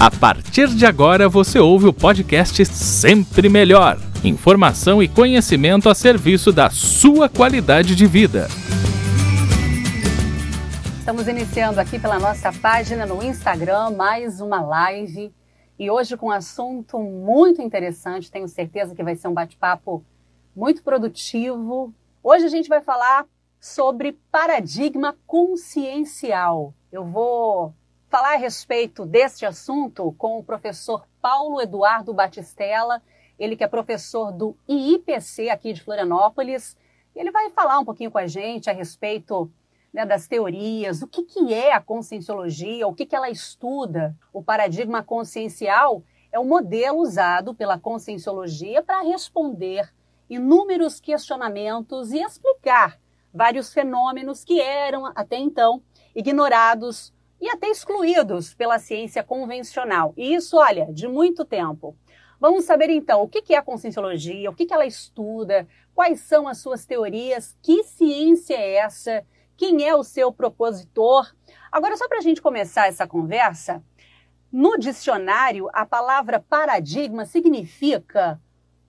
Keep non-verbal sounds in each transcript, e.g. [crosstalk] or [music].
A partir de agora você ouve o podcast Sempre Melhor. Informação e conhecimento a serviço da sua qualidade de vida. Estamos iniciando aqui pela nossa página no Instagram mais uma live e hoje com um assunto muito interessante. Tenho certeza que vai ser um bate-papo muito produtivo. Hoje a gente vai falar sobre paradigma consciencial. Eu vou falar a respeito deste assunto com o professor Paulo Eduardo Batistella, ele que é professor do IIPC aqui de Florianópolis. Ele vai falar um pouquinho com a gente a respeito né, das teorias, o que, que é a conscienciologia, o que, que ela estuda. O paradigma consciencial é o modelo usado pela conscienciologia para responder inúmeros questionamentos e explicar vários fenômenos que eram até então ignorados e até excluídos pela ciência convencional. E isso, olha, de muito tempo. Vamos saber então o que é a conscienciologia, o que ela estuda, quais são as suas teorias, que ciência é essa, quem é o seu propositor. Agora, só para a gente começar essa conversa, no dicionário, a palavra paradigma significa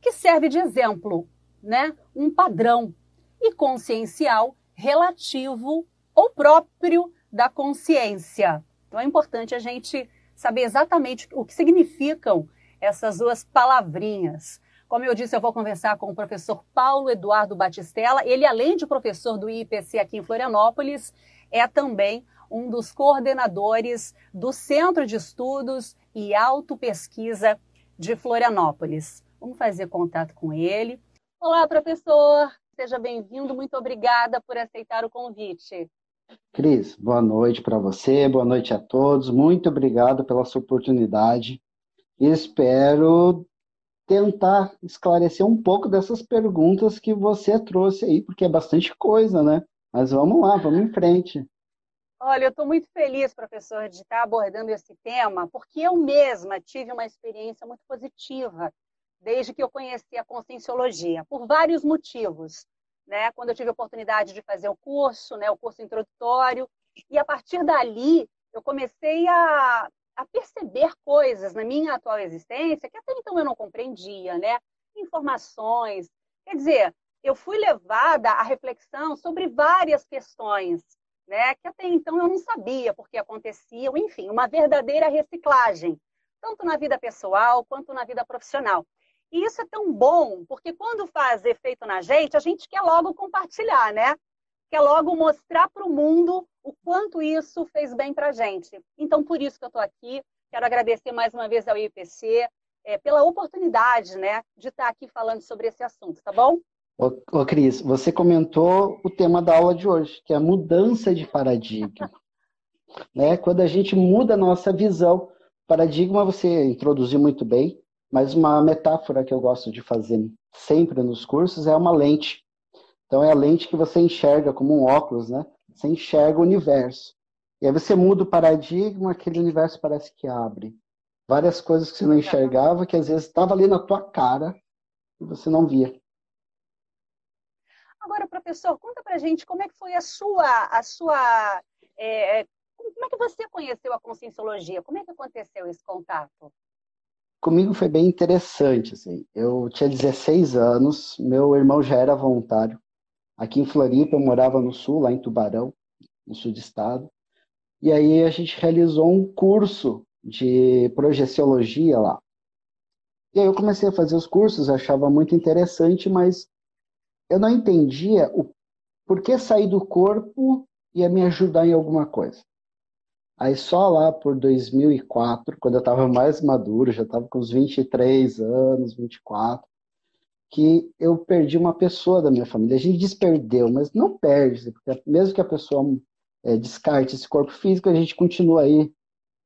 que serve de exemplo, né? Um padrão. E consciencial, relativo ou próprio da consciência. Então é importante a gente saber exatamente o que significam essas duas palavrinhas. Como eu disse, eu vou conversar com o professor Paulo Eduardo Batistella. Ele, além de professor do IPC aqui em Florianópolis, é também um dos coordenadores do Centro de Estudos e Autopesquisa de Florianópolis. Vamos fazer contato com ele. Olá, professor. Seja bem-vindo. Muito obrigada por aceitar o convite. Cris, boa noite para você, boa noite a todos. Muito obrigado pela sua oportunidade. Espero tentar esclarecer um pouco dessas perguntas que você trouxe aí, porque é bastante coisa, né? Mas vamos lá, vamos em frente. Olha, eu estou muito feliz, professor, de estar abordando esse tema, porque eu mesma tive uma experiência muito positiva desde que eu conheci a conscienciologia, por vários motivos né? Quando eu tive a oportunidade de fazer o curso, né? O curso introdutório e a partir dali eu comecei a, a perceber coisas na minha atual existência que até então eu não compreendia, né? Informações, quer dizer, eu fui levada à reflexão sobre várias questões, né? Que até então eu não sabia porque aconteciam, enfim, uma verdadeira reciclagem, tanto na vida pessoal quanto na vida profissional. E isso é tão bom, porque quando faz efeito na gente, a gente quer logo compartilhar, né? Quer logo mostrar para o mundo o quanto isso fez bem para a gente. Então, por isso que eu estou aqui. Quero agradecer mais uma vez ao IPC é, pela oportunidade, né, de estar aqui falando sobre esse assunto, tá bom? Ô, ô Cris, você comentou o tema da aula de hoje, que é a mudança de paradigma. [laughs] né? Quando a gente muda a nossa visão, paradigma você introduziu muito bem, mas uma metáfora que eu gosto de fazer sempre nos cursos é uma lente. Então é a lente que você enxerga como um óculos, né? Você enxerga o universo. E aí você muda o paradigma, aquele universo parece que abre. Várias coisas que você não enxergava, que às vezes estava ali na tua cara e você não via. Agora, professor, conta pra gente como é que foi a sua, a sua, é, como é que você conheceu a conscienciologia? Como é que aconteceu esse contato? Comigo foi bem interessante, assim. Eu tinha 16 anos, meu irmão já era voluntário. Aqui em Floripa, eu morava no sul, lá em Tubarão, no sul do estado. E aí a gente realizou um curso de projeciologia lá. E aí eu comecei a fazer os cursos, achava muito interessante, mas eu não entendia o porquê sair do corpo ia me ajudar em alguma coisa. Aí só lá por 2004, quando eu estava mais maduro, já estava com uns 23 anos, 24, que eu perdi uma pessoa da minha família. A gente desperdeu, mas não perde, porque mesmo que a pessoa é, descarte esse corpo físico, a gente continua aí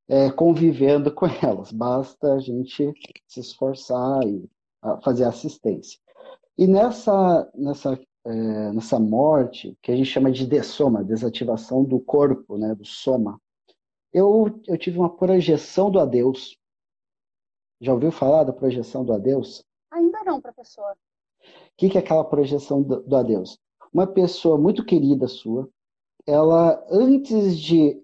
é, convivendo [laughs] com elas. Basta a gente se esforçar e fazer assistência. E nessa, nessa, é, nessa morte, que a gente chama de dessoma, desativação do corpo, né, do soma, eu, eu tive uma projeção do adeus. Já ouviu falar da projeção do adeus? Ainda não, professor. O que, que é aquela projeção do, do adeus? Uma pessoa muito querida sua, ela, antes de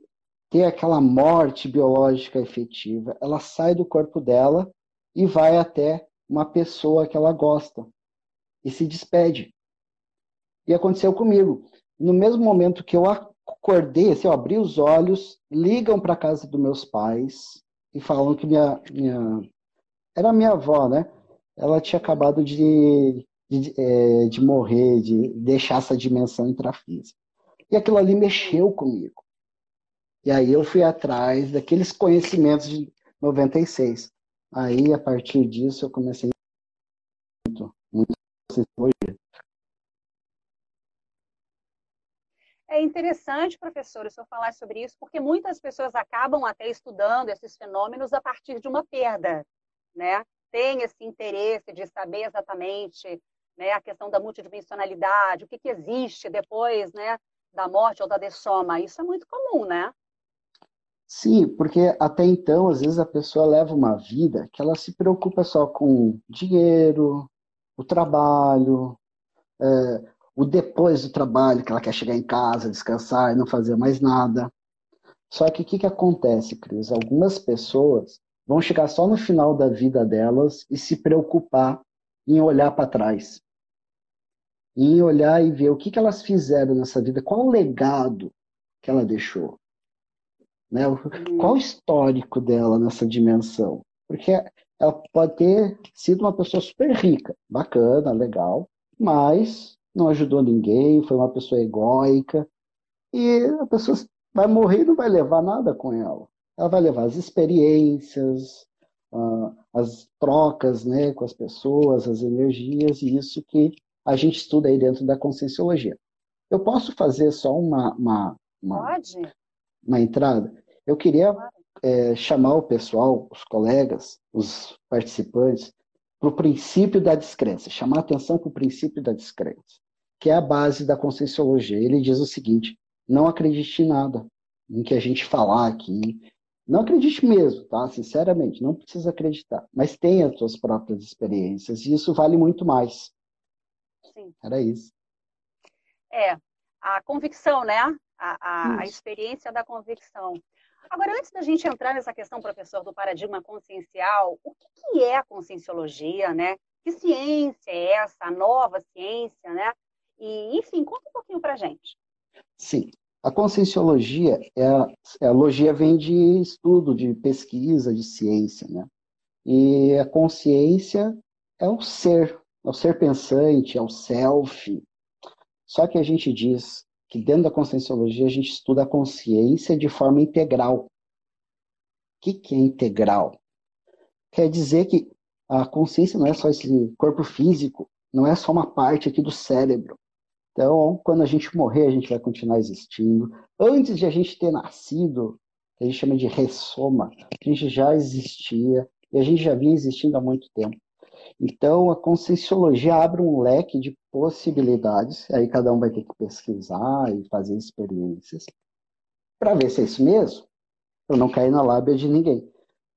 ter aquela morte biológica efetiva. Ela sai do corpo dela e vai até uma pessoa que ela gosta e se despede. E aconteceu comigo. No mesmo momento que eu acordei, assim, eu abri os olhos, ligam para casa dos meus pais e falam que minha, minha era minha avó, né? Ela tinha acabado de, de, é, de morrer, de deixar essa dimensão intrafísica. E aquilo ali mexeu comigo. E aí eu fui atrás daqueles conhecimentos de 96. Aí, a partir disso, eu comecei muito, muito É interessante, professor, o senhor falar sobre isso, porque muitas pessoas acabam até estudando esses fenômenos a partir de uma perda, né? Tem esse interesse de saber exatamente né, a questão da multidimensionalidade, o que, que existe depois né, da morte ou da dessoma. Isso é muito comum, né? Sim, porque até então, às vezes, a pessoa leva uma vida que ela se preocupa só com dinheiro, o trabalho, é, o depois do trabalho, que ela quer chegar em casa, descansar e não fazer mais nada. Só que o que, que acontece, Cris? Algumas pessoas vão chegar só no final da vida delas e se preocupar em olhar para trás. Em olhar e ver o que, que elas fizeram nessa vida, qual o legado que ela deixou. Né? Qual o histórico dela nessa dimensão? Porque ela pode ter sido uma pessoa super rica, bacana, legal, mas não ajudou ninguém, foi uma pessoa egóica, e a pessoa vai morrer e não vai levar nada com ela ela vai levar as experiências, as trocas né, com as pessoas, as energias, e isso que a gente estuda aí dentro da conscienciologia. Eu posso fazer só uma, uma, uma, uma entrada? Eu queria é, chamar o pessoal, os colegas, os participantes, para o princípio da descrença, chamar a atenção para o princípio da descrença, que é a base da conscienciologia. Ele diz o seguinte: não acredite em nada, em que a gente falar aqui, não acredite mesmo, tá? Sinceramente, não precisa acreditar. Mas tenha as suas próprias experiências e isso vale muito mais. Sim. Era isso. É, a convicção, né? A, a, a experiência da convicção. Agora, antes da gente entrar nessa questão, professor, do paradigma consciencial, o que, é a conscienciologia, né? Que ciência é essa, a nova ciência, né? E, enfim, conta um pouquinho para gente. Sim. A conscienciologia, é a, é a logia vem de estudo, de pesquisa, de ciência, né? E a consciência é o ser, é o ser pensante, é o self. Só que a gente diz que dentro da conscienciologia a gente estuda a consciência de forma integral. O que, que é integral? Quer dizer que a consciência não é só esse corpo físico, não é só uma parte aqui do cérebro. Então, quando a gente morrer, a gente vai continuar existindo. Antes de a gente ter nascido, que a gente chama de ressoma, a gente já existia e a gente já vinha existindo há muito tempo. Então, a conscienciologia abre um leque de possibilidades, aí cada um vai ter que pesquisar e fazer experiências para ver se é isso mesmo, para não cair na lábia de ninguém.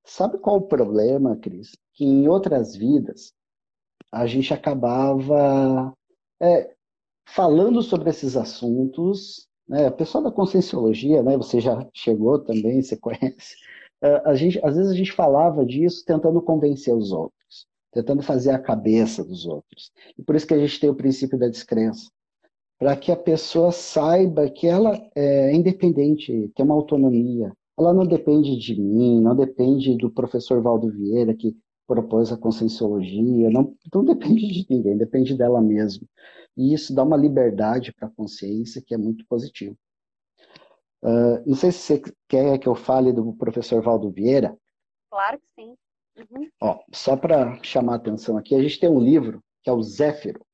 Sabe qual o problema, Cris? Que em outras vidas a gente acabava é, falando sobre esses assuntos. Né? A pessoa da conscienciologia, né? você já chegou também, você conhece. [laughs] A gente, às vezes a gente falava disso tentando convencer os outros, tentando fazer a cabeça dos outros. E por isso que a gente tem o princípio da descrença. Para que a pessoa saiba que ela é independente, tem uma autonomia. Ela não depende de mim, não depende do professor Valdo Vieira, que propôs a conscienciologia, não, não depende de ninguém, depende dela mesma. E isso dá uma liberdade para a consciência que é muito positivo. Uh, não sei se você quer que eu fale do professor Valdo Vieira. Claro que sim. Uhum. Ó, só para chamar a atenção aqui, a gente tem um livro que é o Zéfiro.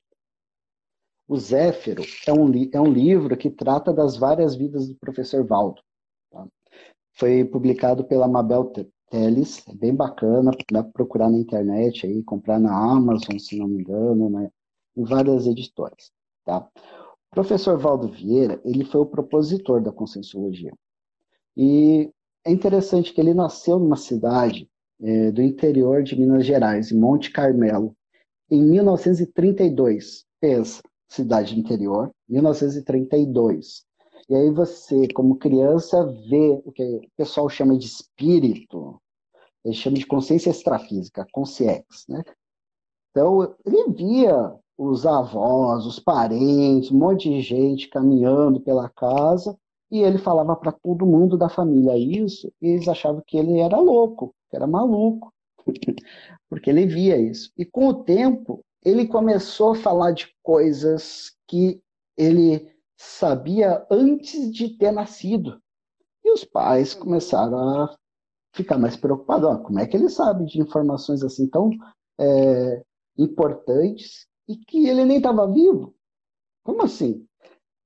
O Zéfiro é um, é um livro que trata das várias vidas do professor Valdo. Tá? Foi publicado pela Mabel Teles, é bem bacana, dá para procurar na internet aí, comprar na Amazon, se não me engano, né? em várias editoras. Tá? O professor Valdo Vieira, ele foi o propositor da Conscienciologia. E é interessante que ele nasceu numa cidade é, do interior de Minas Gerais, em Monte Carmelo, em 1932. Pensa, cidade interior, 1932. E aí você, como criança, vê o que o pessoal chama de espírito, ele chama de consciência extrafísica, consciex, né? Então, ele via os avós, os parentes, um monte de gente caminhando pela casa, e ele falava para todo mundo da família isso, e eles achavam que ele era louco, que era maluco, [laughs] porque ele via isso. E com o tempo, ele começou a falar de coisas que ele sabia antes de ter nascido. E os pais começaram a ficar mais preocupados. Como é que ele sabe de informações assim tão é, importantes e que ele nem estava vivo? Como assim?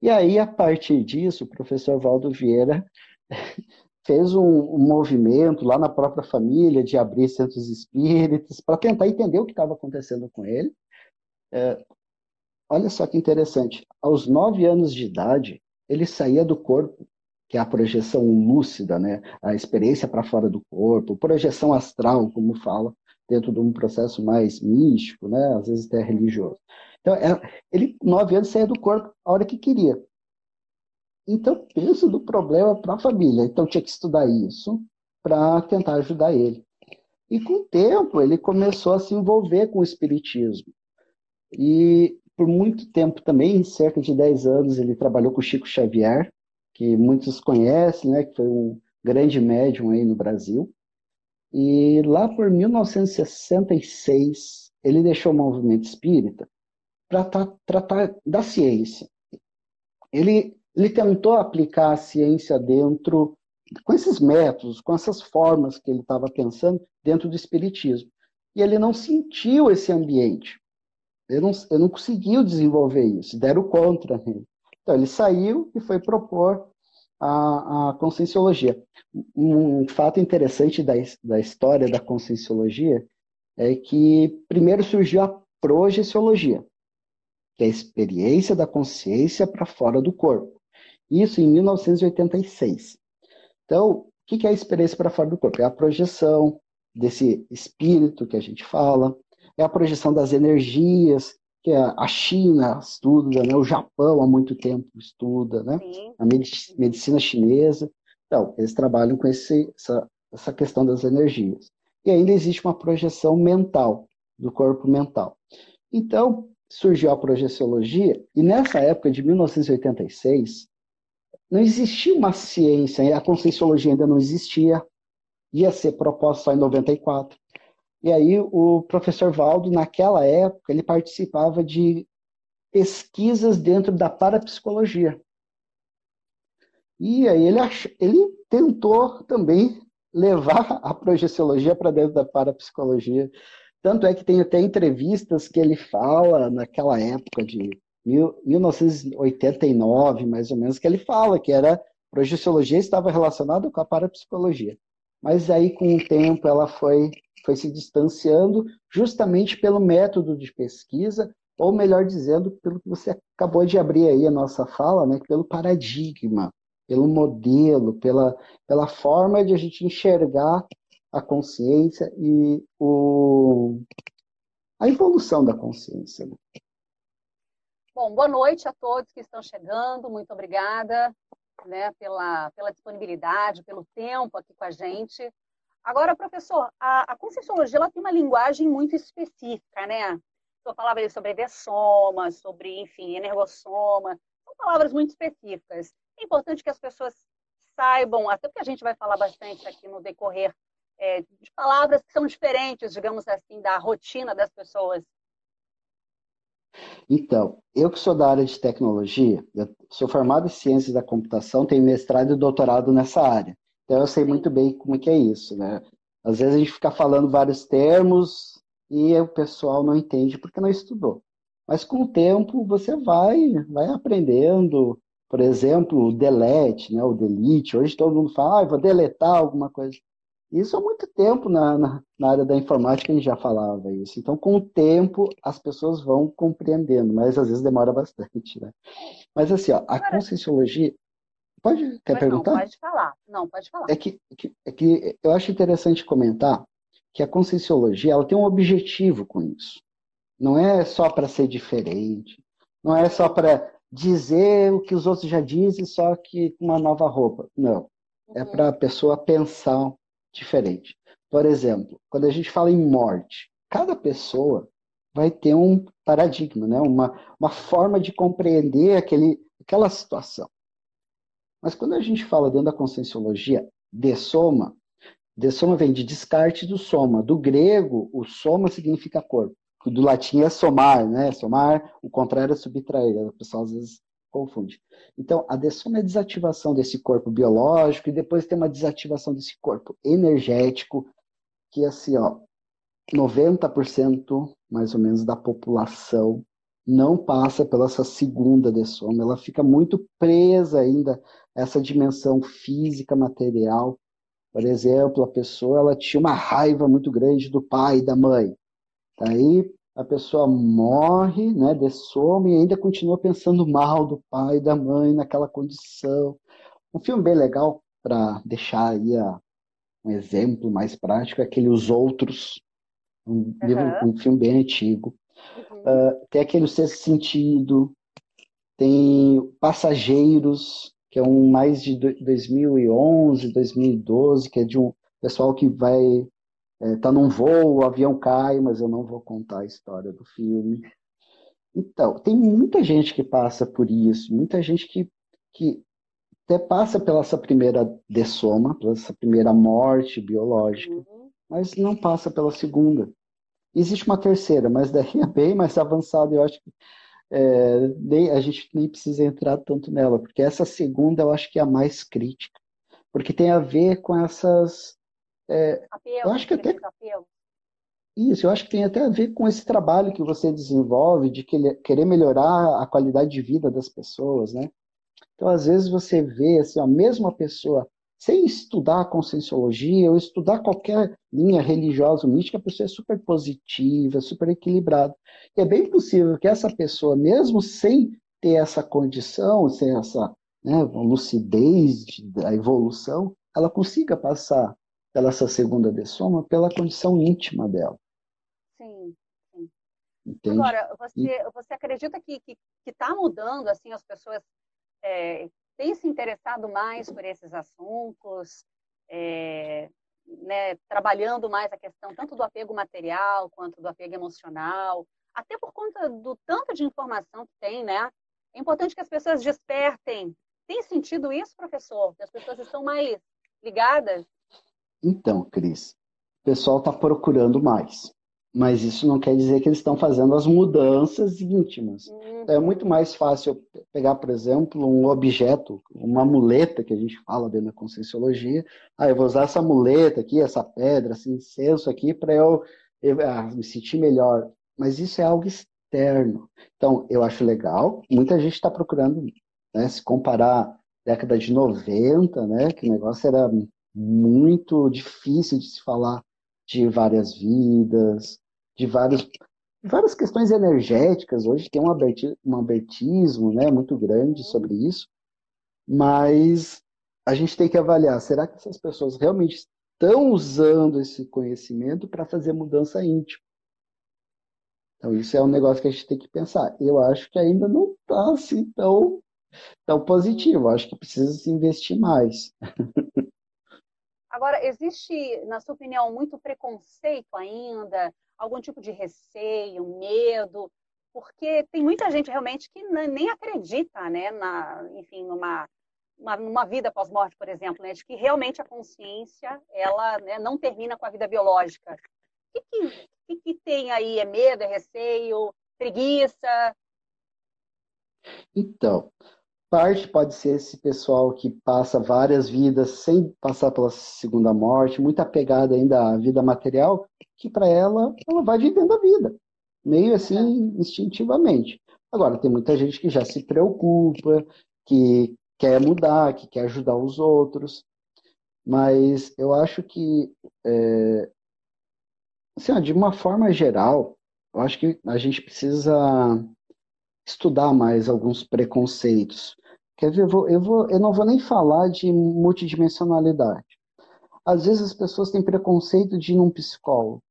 E aí, a partir disso, o professor Valdo Vieira [laughs] fez um, movimento lá na própria família de abrir centros espíritas para tentar entender o que estava acontecendo com ele. É, olha só que interessante. Aos nove anos de idade, ele saía do corpo, que é a projeção lúcida, né? a experiência para fora do corpo, projeção astral, como fala, dentro de um processo mais místico, né? às vezes até religioso. Então, é, ele, nove anos, saía do corpo a hora que queria. Então, penso do problema para a família. Então, tinha que estudar isso para tentar ajudar ele. E com o tempo, ele começou a se envolver com o espiritismo. E por muito tempo também, cerca de 10 anos, ele trabalhou com Chico Xavier, que muitos conhecem, né, que foi um grande médium aí no Brasil. E lá por 1966, ele deixou o movimento espírita para tratar da ciência. Ele, ele tentou aplicar a ciência dentro, com esses métodos, com essas formas que ele estava pensando, dentro do espiritismo. E ele não sentiu esse ambiente. Ele não, ele não conseguiu desenvolver isso, deram contra ele. Então, ele saiu e foi propor a, a conscienciologia. Um fato interessante da, da história da conscienciologia é que primeiro surgiu a projeciologia, que é a experiência da consciência para fora do corpo. Isso em 1986. Então, o que é a experiência para fora do corpo? É a projeção desse espírito que a gente fala, é a projeção das energias, que a China estuda, né? o Japão há muito tempo estuda, né? a medicina chinesa. Então, eles trabalham com esse, essa, essa questão das energias. E ainda existe uma projeção mental, do corpo mental. Então, surgiu a projeciologia, e nessa época de 1986, não existia uma ciência, a conscienciologia ainda não existia, ia ser proposta só em 94. E aí o professor Valdo, naquela época, ele participava de pesquisas dentro da parapsicologia. E aí ele, ach... ele tentou também levar a projeciologia para dentro da parapsicologia. Tanto é que tem até entrevistas que ele fala naquela época de 1989, mais ou menos, que ele fala que era projeciologia estava relacionada com a parapsicologia. Mas aí, com o tempo, ela foi foi se distanciando justamente pelo método de pesquisa, ou melhor dizendo, pelo que você acabou de abrir aí a nossa fala, né, pelo paradigma, pelo modelo, pela, pela forma de a gente enxergar a consciência e o, a evolução da consciência. Né? Bom, boa noite a todos que estão chegando, muito obrigada né, pela, pela disponibilidade, pelo tempo aqui com a gente. Agora, professor, a, a Conscienciologia ela tem uma linguagem muito específica, né? Senhor falava sobre EDSoma, sobre, enfim, energossoma, são palavras muito específicas. É importante que as pessoas saibam, até porque a gente vai falar bastante aqui no decorrer é, de palavras que são diferentes, digamos assim, da rotina das pessoas. Então, eu que sou da área de tecnologia, sou formado em ciências da computação, tenho mestrado e doutorado nessa área. Então eu sei muito bem como que é isso, né? Às vezes a gente fica falando vários termos e o pessoal não entende porque não estudou. Mas com o tempo você vai, vai aprendendo. Por exemplo, o delete, né? o delete. Hoje todo mundo fala, ah, vou deletar alguma coisa. Isso há muito tempo na, na, na, área da informática a gente já falava isso. Então, com o tempo, as pessoas vão compreendendo, mas às vezes demora bastante, né? Mas assim, ó, a conscienciologia, Pode, quer perguntar? Não, pode falar. Não, pode falar. É que, é que eu acho interessante comentar que a conscienciologia ela tem um objetivo com isso. Não é só para ser diferente, não é só para dizer o que os outros já dizem, só que com uma nova roupa. Não. É uhum. para a pessoa pensar diferente. Por exemplo, quando a gente fala em morte, cada pessoa vai ter um paradigma, né? uma, uma forma de compreender aquele, aquela situação. Mas quando a gente fala dentro da conscienciologia de soma, de soma vem de descarte do soma. Do grego, o soma significa corpo. Do latim é somar, né? Somar, o contrário é subtrair. O pessoal às vezes confunde. Então, a dessoma é a desativação desse corpo biológico e depois tem uma desativação desse corpo energético, que assim, ó, 90% mais ou menos da população não passa pela essa segunda dessoma, ela fica muito presa ainda a essa dimensão física, material. Por exemplo, a pessoa ela tinha uma raiva muito grande do pai e da mãe. Aí a pessoa morre, né, dessoma e ainda continua pensando mal do pai e da mãe naquela condição. Um filme bem legal para deixar aí a, um exemplo mais prático é aquele Os Outros, um, uhum. livro, um filme bem antigo. Uhum. Uh, tem aquele Sexto Sentido, tem Passageiros, que é um mais de 2011, 2012, que é de um pessoal que vai é, tá num voo, o avião cai, mas eu não vou contar a história do filme. Então, tem muita gente que passa por isso, muita gente que, que até passa pela essa primeira dessoma, pela essa primeira morte biológica, uhum. mas não passa pela segunda. Existe uma terceira, mas daí é bem mais avançada, eu acho que é, nem, a gente nem precisa entrar tanto nela, porque essa segunda eu acho que é a mais crítica, porque tem a ver com essas é, apelo, eu acho que até isso, eu acho que tem até a ver com esse trabalho que você desenvolve de querer melhorar a qualidade de vida das pessoas, né? Então, às vezes você vê assim, a mesma pessoa sem estudar a conscienciologia ou estudar qualquer linha religiosa ou mística, a pessoa é super positiva, super equilibrada. E é bem possível que essa pessoa, mesmo sem ter essa condição, sem essa né, lucidez da evolução, ela consiga passar pela essa segunda dessoma pela condição íntima dela. Sim, sim. Entende? Agora, você, você acredita que está mudando, assim, as pessoas é, têm se interessado mais por esses assuntos, é, né, trabalhando mais a questão tanto do apego material quanto do apego emocional, até por conta do tanto de informação que tem, né? É importante que as pessoas despertem. Tem sentido isso, professor? Que as pessoas estão mais ligadas então, Cris, o pessoal está procurando mais. Mas isso não quer dizer que eles estão fazendo as mudanças íntimas. Uhum. É muito mais fácil pegar, por exemplo, um objeto, uma muleta que a gente fala dentro da conscienciologia. Ah, eu vou usar essa muleta aqui, essa pedra, esse incenso aqui, para eu, eu ah, me sentir melhor. Mas isso é algo externo. Então, eu acho legal. Muita gente está procurando né, se comparar década de 90, né, que o negócio era muito difícil de se falar de várias vidas, de vários, várias questões energéticas. Hoje tem um, aberti, um abertismo né, muito grande sobre isso, mas a gente tem que avaliar: será que essas pessoas realmente estão usando esse conhecimento para fazer mudança íntima? Então, isso é um negócio que a gente tem que pensar. Eu acho que ainda não está assim tão, tão positivo. Eu acho que precisa se investir mais. [laughs] Agora, existe, na sua opinião, muito preconceito ainda, algum tipo de receio, medo? Porque tem muita gente realmente que nem acredita, né, na, enfim, numa, uma, vida pós-morte, por exemplo, né, de que realmente a consciência ela né, não termina com a vida biológica. O que, que, que tem aí? É medo, é receio, preguiça? Então, parte pode ser esse pessoal que passa várias vidas sem passar pela segunda morte, muito apegada ainda à vida material, que para ela, ela vai vivendo a vida, meio assim, é. instintivamente. Agora, tem muita gente que já se preocupa, que quer mudar, que quer ajudar os outros, mas eu acho que, é, assim, de uma forma geral, eu acho que a gente precisa estudar mais alguns preconceitos. Quer ver? Eu, vou, eu, vou, eu não vou nem falar de multidimensionalidade. Às vezes as pessoas têm preconceito de ir num psicólogo.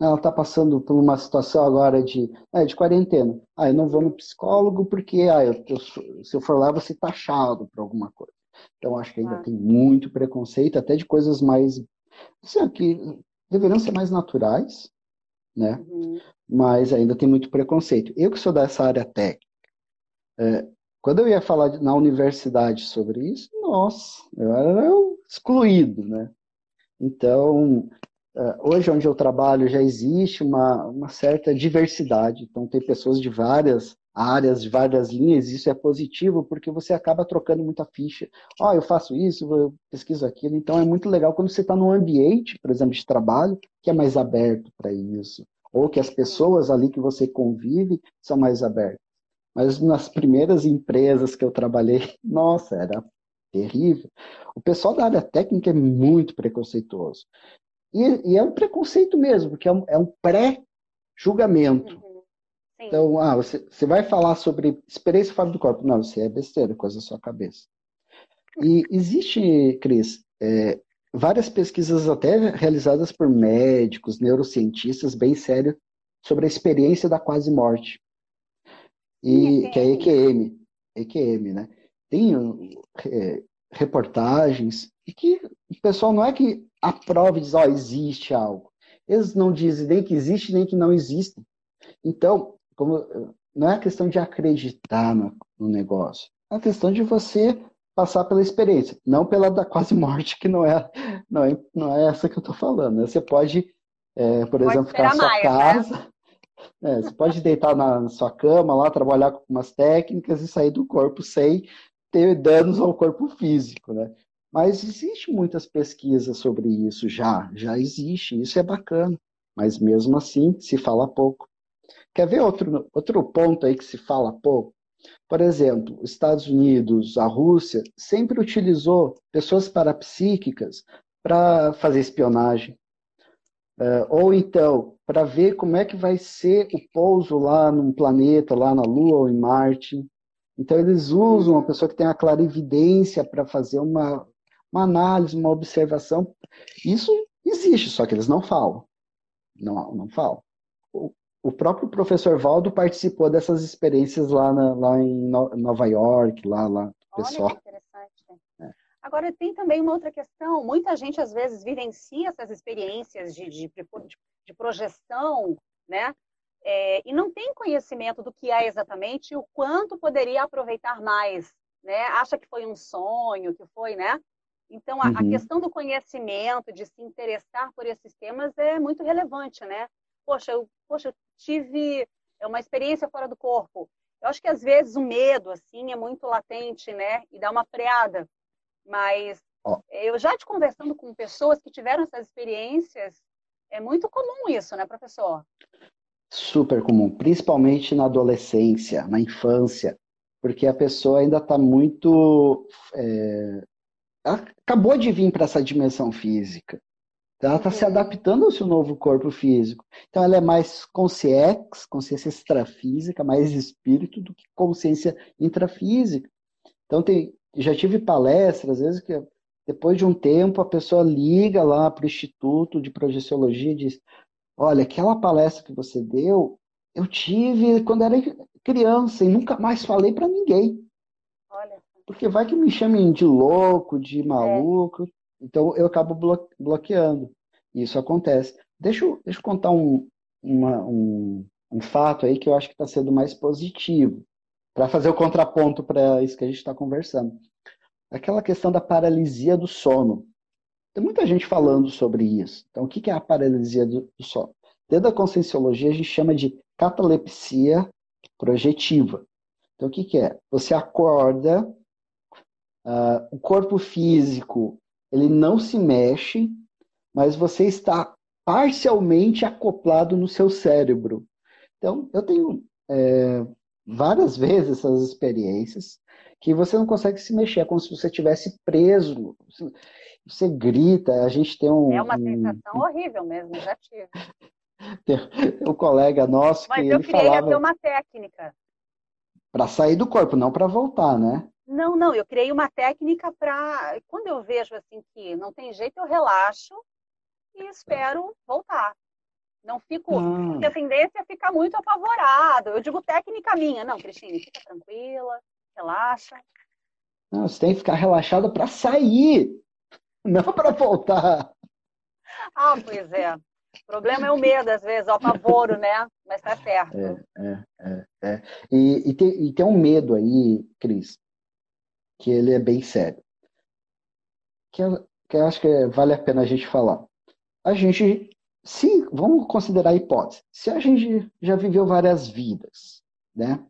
ela está passando por uma situação agora de, é, de quarentena. Ah, eu não vou no psicólogo porque ah, eu, eu, se eu for lá, vou ser taxado por alguma coisa. Então, acho que ainda ah. tem muito preconceito, até de coisas mais. Assim, que deveriam ser mais naturais, né? Uhum. Mas ainda tem muito preconceito. Eu que sou dessa área técnica, é, quando eu ia falar na universidade sobre isso, nossa, eu era excluído, né? Então, é, hoje onde eu trabalho já existe uma, uma certa diversidade, então tem pessoas de várias áreas, de várias linhas, isso é positivo porque você acaba trocando muita ficha. Ó, oh, eu faço isso, eu pesquiso aquilo, então é muito legal quando você está num ambiente, por exemplo, de trabalho, que é mais aberto para isso, ou que as pessoas ali que você convive são mais abertas. Mas nas primeiras empresas que eu trabalhei, [laughs] nossa, era terrível. O pessoal da área técnica é muito preconceituoso. E, e é um preconceito mesmo, porque é um, é um pré-julgamento. Uhum. Então, ah, você, você vai falar sobre experiência fora do corpo. Não, você é besteira, coisa da sua cabeça. E existe, Cris, é, várias pesquisas até realizadas por médicos, neurocientistas, bem sérios, sobre a experiência da quase morte. E, que é EQM, EQM, né? Tem é, reportagens e que o pessoal não é que aprove e diz, ó, oh, existe algo. Eles não dizem nem que existe, nem que não existe. Então, como, não é questão de acreditar no, no negócio. É questão de você passar pela experiência, não pela da quase morte, que não é, não é, não é essa que eu estou falando. Você pode, é, por pode exemplo, ficar na sua mais, né? casa, né? é, você pode deitar na sua cama lá, trabalhar com umas técnicas e sair do corpo sem ter danos ao corpo físico, né? Mas existe muitas pesquisas sobre isso já, já existe, isso é bacana, mas mesmo assim se fala pouco. Quer ver outro, outro ponto aí que se fala pouco? Por exemplo, os Estados Unidos, a Rússia, sempre utilizou pessoas parapsíquicas para fazer espionagem. Uh, ou então, para ver como é que vai ser o pouso lá num planeta, lá na Lua ou em Marte. Então, eles usam uma pessoa que tem a clarividência para fazer uma, uma análise, uma observação. Isso existe, só que eles não falam. Não, não falam. O, próprio professor Valdo participou dessas experiências lá, na, lá em Nova York, lá, lá pessoal. Olha que interessante. É. Agora, tem também uma outra questão. Muita gente, às vezes, vivencia essas experiências de, de, de projeção, né? É, e não tem conhecimento do que é exatamente e o quanto poderia aproveitar mais, né? Acha que foi um sonho, que foi, né? Então, a, uhum. a, questão do conhecimento, de se interessar por esses temas é muito relevante, né? Poxa, eu, poxa, eu tive uma experiência fora do corpo. Eu acho que às vezes o medo, assim, é muito latente, né? E dá uma freada. Mas oh. eu já te conversando com pessoas que tiveram essas experiências, é muito comum isso, né, professor? Super comum, principalmente na adolescência, na infância, porque a pessoa ainda está muito é, acabou de vir para essa dimensão física. Ela está se adaptando ao seu novo corpo físico. Então, ela é mais consciência, consciência extrafísica, mais espírito do que consciência intrafísica. Então, tem, já tive palestras, às vezes, que depois de um tempo a pessoa liga lá para o Instituto de Projeciologia e diz: Olha, aquela palestra que você deu, eu tive quando era criança e nunca mais falei para ninguém. Porque vai que me chamem de louco, de maluco. É. Então eu acabo blo bloqueando. Isso acontece. Deixa eu, deixa eu contar um, uma, um, um fato aí que eu acho que está sendo mais positivo, para fazer o contraponto para isso que a gente está conversando. Aquela questão da paralisia do sono. Tem muita gente falando sobre isso. Então, o que é a paralisia do, sono? Dentro da conscienciologia, a gente chama de catalepsia projetiva. Então, o que, que é? Você acorda Uh, o corpo físico ele não se mexe, mas você está parcialmente acoplado no seu cérebro. Então, eu tenho é, várias vezes essas experiências que você não consegue se mexer, é como se você estivesse preso. Você grita, a gente tem um. É uma sensação um, horrível mesmo, já tive. [laughs] Tem um colega nosso Mas que eu ele falava. ter uma técnica. Para sair do corpo, não para voltar, né? Não, não, eu criei uma técnica para. Quando eu vejo assim que não tem jeito, eu relaxo e espero voltar. Não fico. Hum. Porque a tendência é ficar muito apavorado. Eu digo técnica minha. Não, Cristine, fica tranquila, relaxa. Não, você tem que ficar relaxada para sair, [laughs] não para voltar. Ah, pois é. O problema é o medo, às vezes, o apavoro, né? Mas tá certo. É, é, é. é. E, e, tem, e tem um medo aí, Cris, que ele é bem sério. Que, que eu acho que vale a pena a gente falar. A gente, se vamos considerar a hipótese, se a gente já viveu várias vidas, né?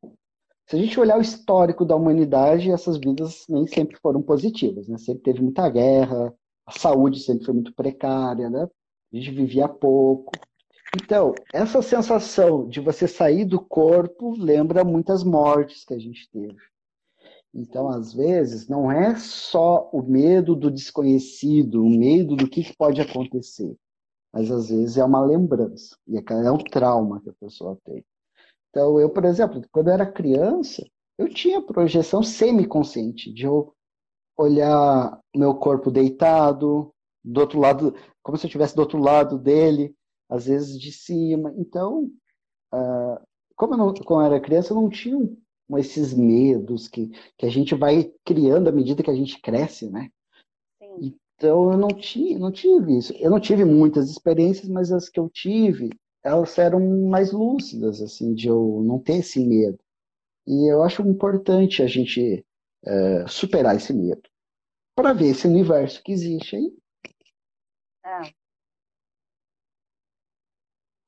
Se a gente olhar o histórico da humanidade, essas vidas nem sempre foram positivas, né? Sempre teve muita guerra, a saúde sempre foi muito precária, né? A gente vivia pouco. Então, essa sensação de você sair do corpo lembra muitas mortes que a gente teve. Então, às vezes, não é só o medo do desconhecido, o medo do que pode acontecer, mas às vezes é uma lembrança, e é um trauma que a pessoa tem. Então, eu, por exemplo, quando eu era criança, eu tinha projeção semiconsciente de eu olhar meu corpo deitado, do outro lado, como se eu estivesse do outro lado dele, às vezes de cima. Então, uh, como, eu não, quando eu era criança, eu não tinha esses medos que, que a gente vai criando à medida que a gente cresce, né? Sim. Então, eu não, tinha, não tive isso. Eu não tive muitas experiências, mas as que eu tive, elas eram mais lúcidas, assim, de eu não ter esse medo. E eu acho importante a gente é, superar esse medo para ver esse universo que existe aí. É.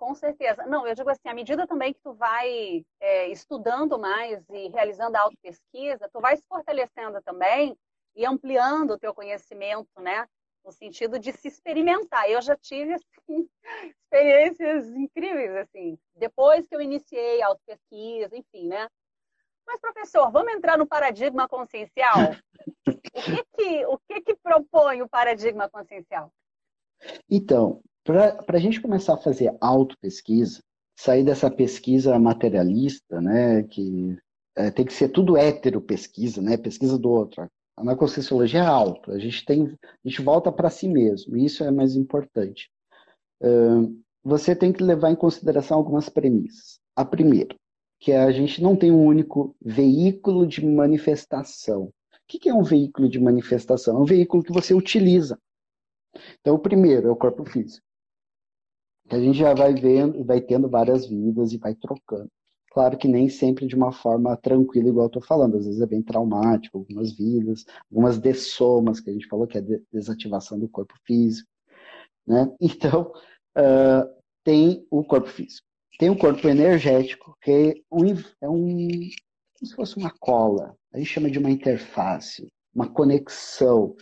Com certeza. Não, eu digo assim, à medida também que tu vai é, estudando mais e realizando a autopesquisa, tu vai se fortalecendo também e ampliando o teu conhecimento, né? no sentido de se experimentar. Eu já tive [laughs] assim, experiências incríveis assim, depois que eu iniciei a autopesquisa, enfim, né? Mas professor, vamos entrar no paradigma consciencial? [laughs] O que que, o que, que propõe o paradigma consciencial? Então, para a gente começar a fazer autopesquisa, sair dessa pesquisa materialista, né, que é, tem que ser tudo hétero pesquisa, né, pesquisa do outro, na conscienciologia é alto. A gente tem, a gente volta para si mesmo. E isso é mais importante. Você tem que levar em consideração algumas premissas. A primeira, que a gente não tem um único veículo de manifestação. O que é um veículo de manifestação? É um veículo que você utiliza. Então, o primeiro é o corpo físico. A gente já vai vendo, vai tendo várias vidas e vai trocando. Claro que nem sempre de uma forma tranquila, igual eu estou falando. Às vezes é bem traumático, algumas vidas, algumas dessomas, que a gente falou que é desativação do corpo físico. Né? [laughs] Então, uh, tem o corpo físico. Tem o corpo energético, que é um, é um como se fosse uma cola. A gente chama de uma interface, uma conexão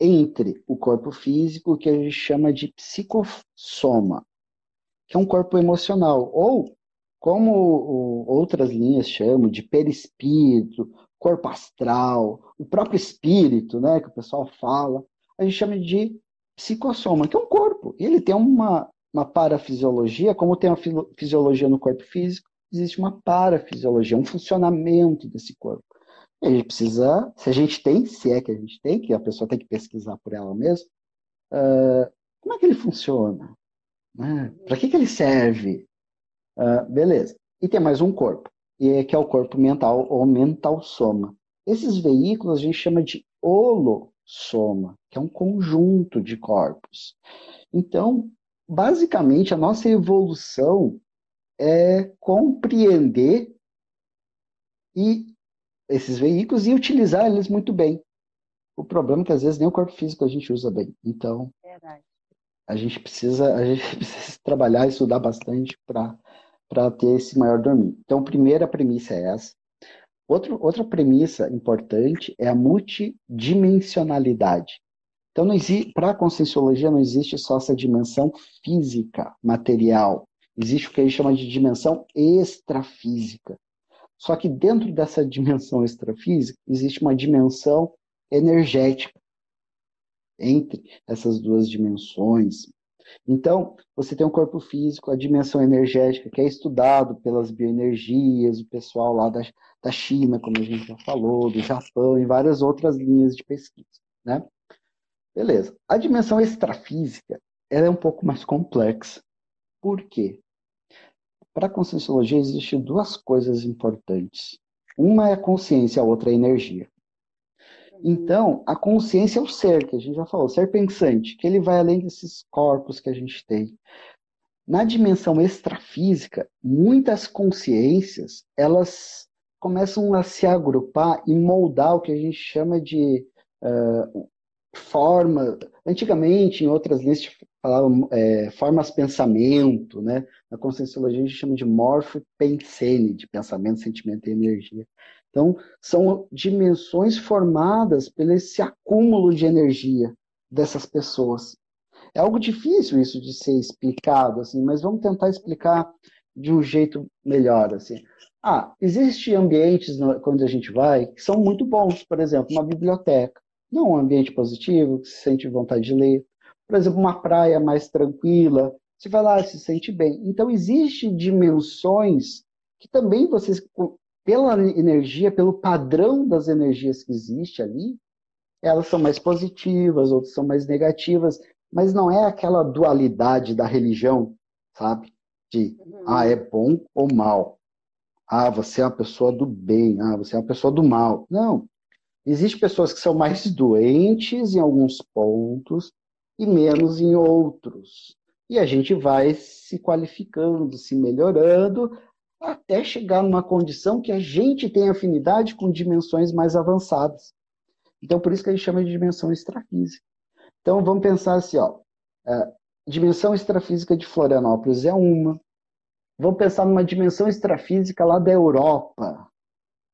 entre o corpo físico, que a gente chama de psicossoma, que é um corpo emocional, ou como outras linhas chamam de perispírito, corpo astral, o próprio espírito, né, que o pessoal fala, a gente chama de psicossoma, que é um corpo. E ele tem uma, uma parafisiologia, como tem a fisiologia no corpo físico, existe uma parafisiologia, um funcionamento desse corpo. A gente precisa, se a gente tem, se é que a gente tem, que a pessoa tem que pesquisar por ela mesma, uh, como é que ele funciona? Né? Para que, que ele serve? Uh, beleza. E tem mais um corpo, e é, que é o corpo mental ou mental soma. Esses veículos a gente chama de holossoma, que é um conjunto de corpos. Então, basicamente, a nossa evolução é compreender e esses veículos e utilizar eles muito bem. O problema é que às vezes nem o corpo físico a gente usa bem. Então, Verdade. A gente precisa a gente [laughs] precisa trabalhar e estudar bastante para ter esse maior domínio. Então, primeira premissa é essa. Outro, outra premissa importante é a multidimensionalidade. Então, para a conscienciologia não existe só essa dimensão física, material. Existe o que a gente chama de dimensão extrafísica. Só que dentro dessa [laughs] dimensão extrafísica existe uma dimensão energética entre essas duas dimensões, então, você tem um corpo físico, a dimensão energética, que é estudado pelas bioenergias, o pessoal lá da, da China, como a gente já falou, do Japão e várias outras linhas de pesquisa, né? Beleza. A dimensão extrafísica, ela é um pouco mais complexa. Por quê? Para a conscienciologia existem duas coisas importantes. Uma é a consciência, a outra é a energia. Então, a consciência é o ser, que a gente já falou, o ser pensante, que ele vai além desses corpos que a gente tem. Na dimensão extrafísica, muitas consciências, elas começam a se agrupar e moldar o que a gente chama de uh, forma. Antigamente, em outras listas, falavam é, formas pensamento, né? Na conscienciologia a gente chama de morfo-pensene, de pensamento, sentimento e energia. Então, são dimensões formadas pelo esse acúmulo de energia dessas pessoas. É algo difícil isso de ser explicado, assim, mas vamos tentar explicar de um jeito melhor, assim. Ah, existem ambientes quando a gente vai que são muito bons, por exemplo, uma biblioteca. Não um ambiente positivo, que se sente vontade de ler. Por exemplo, uma praia mais tranquila, você vai lá, se sente bem. Então, existem dimensões que também vocês pela energia, pelo padrão das energias que existe ali, elas são mais positivas, outras são mais negativas, mas não é aquela dualidade da religião, sabe? De, uhum. ah, é bom ou mal. Ah, você é uma pessoa do bem, ah, você é uma pessoa do mal. Não. Existem pessoas que são mais doentes em alguns pontos e menos em outros. E a gente vai se qualificando, se melhorando, até chegar numa condição que a gente tem afinidade com dimensões mais avançadas. Então, por isso que a gente chama de dimensão extrafísica. Então, vamos pensar assim, ó, a dimensão extrafísica de Florianópolis é uma. Vamos pensar numa dimensão extrafísica lá da Europa,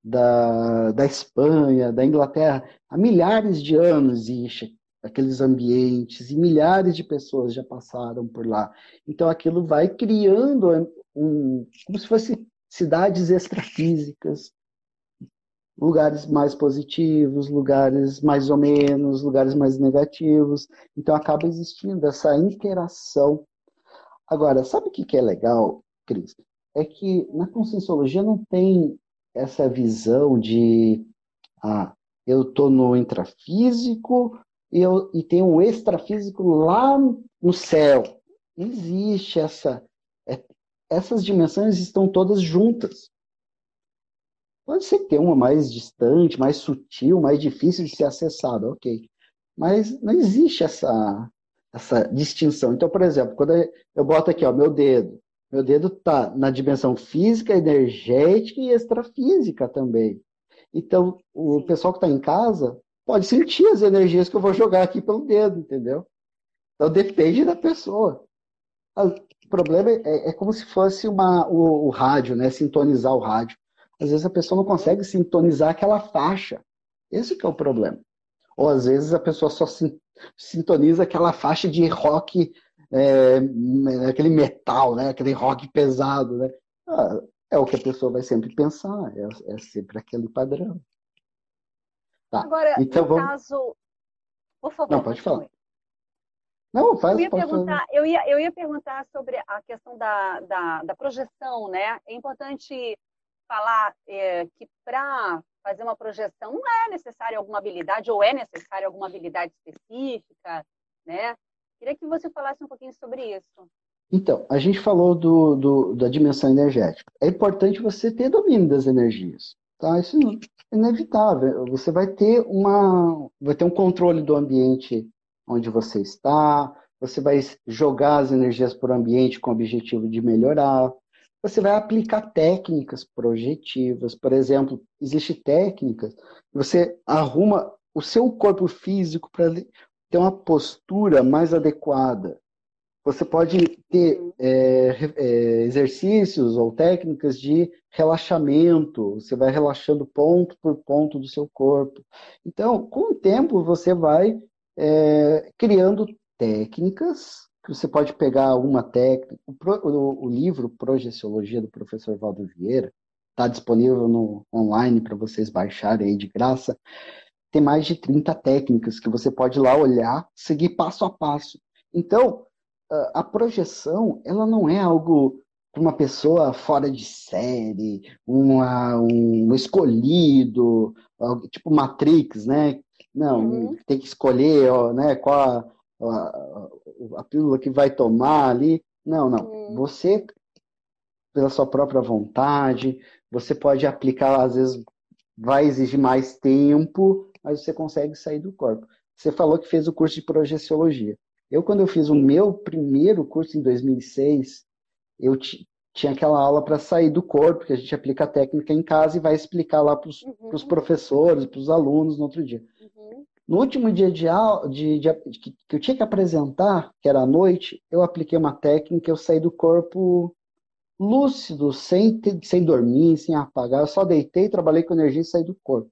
da, da Espanha, da Inglaterra. Há milhares de anos existe aqueles ambientes e milhares de pessoas já passaram por lá. Então aquilo vai criando um, como se fosse cidades extrafísicas, lugares mais positivos, lugares mais ou menos, lugares mais negativos. Então acaba existindo essa interação. Agora, sabe o que é legal, Cris? É que na conscienciologia não tem essa visão de ah, eu estou no intrafísico e, eu, e tem um extrafísico lá no céu. Existe essa essas dimensões estão todas juntas. Pode ser ter uma mais distante, mais sutil, mais difícil de ser acessada, ok. Mas não existe essa, essa distinção. Então, por exemplo, quando eu boto aqui, ó, meu dedo, meu dedo está na dimensão física, energética e extrafísica também. Então, o pessoal que está em casa pode sentir as energias que eu vou jogar aqui pelo dedo, entendeu? Então, depende da pessoa problema é, é como se fosse uma, o, o, rádio, né? Sintonizar o rádio. Às vezes a pessoa não consegue sintonizar aquela faixa. Esse que é o problema. Ou às vezes a pessoa só sintoniza aquela faixa de rock, é, aquele metal, né? Aquele rock pesado, né? Ah, é o que a pessoa vai sempre pensar. É, é sempre aquele padrão. Tá. Agora, então, no vamos... caso... Por favor. Não, pode falar. Não, faz, eu ia perguntar, eu ia, eu ia perguntar sobre a questão da, da, da projeção, né? É importante falar é, que para fazer uma projeção não é necessário alguma habilidade ou é necessário alguma habilidade específica, né? Queria que você falasse um pouquinho sobre isso. Então, a gente falou do, do, da dimensão energética. É importante você ter domínio das energias. Tá? Isso é inevitável. Você vai ter uma, vai ter um controle do ambiente onde você está, você vai jogar as energias para o ambiente com o objetivo de melhorar, você vai aplicar técnicas projetivas. Por exemplo, existe técnicas, você arruma o seu corpo físico para ter uma postura mais adequada. Você pode ter é, é, exercícios ou técnicas de relaxamento. Você vai relaxando ponto por ponto do seu corpo. Então, com o tempo, você vai é, criando técnicas, que você pode pegar uma técnica. O, o, o livro Projeciologia do professor Valdo Vieira está disponível no online para vocês baixarem aí de graça. Tem mais de 30 técnicas que você pode ir lá olhar, seguir passo a passo. Então, a projeção, ela não é algo para uma pessoa fora de série, uma, um escolhido, tipo Matrix, né? Não, uhum. tem que escolher ó, né, qual a, a, a, pílula que vai tomar ali. Não, não. Hum. Você, pela sua própria vontade, você pode aplicar, às vezes vai exigir mais tempo, mas você consegue sair do corpo. Você falou que fez o curso de projeciologia. Eu, quando eu fiz o meu primeiro curso em 2006, eu tinha aquela aula para sair do corpo, que a gente aplica a técnica em casa e vai explicar lá para os uhum. professores, para os alunos no outro dia. Uhum. No último dia de aula, de, de, que eu tinha que apresentar, que era à noite, eu apliquei uma técnica, eu saí do corpo lúcido, sem, sem dormir, sem apagar. Eu só deitei, trabalhei com energia e saí do corpo.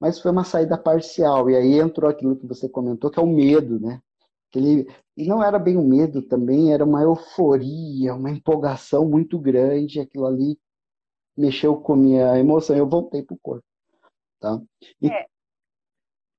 Mas foi uma saída parcial. E aí entrou aquilo que você comentou, que é o medo, né? Aquele, e não era bem o medo também, era uma euforia, uma empolgação muito grande. Aquilo ali mexeu com minha emoção. Eu voltei para o corpo. Tá? E... É,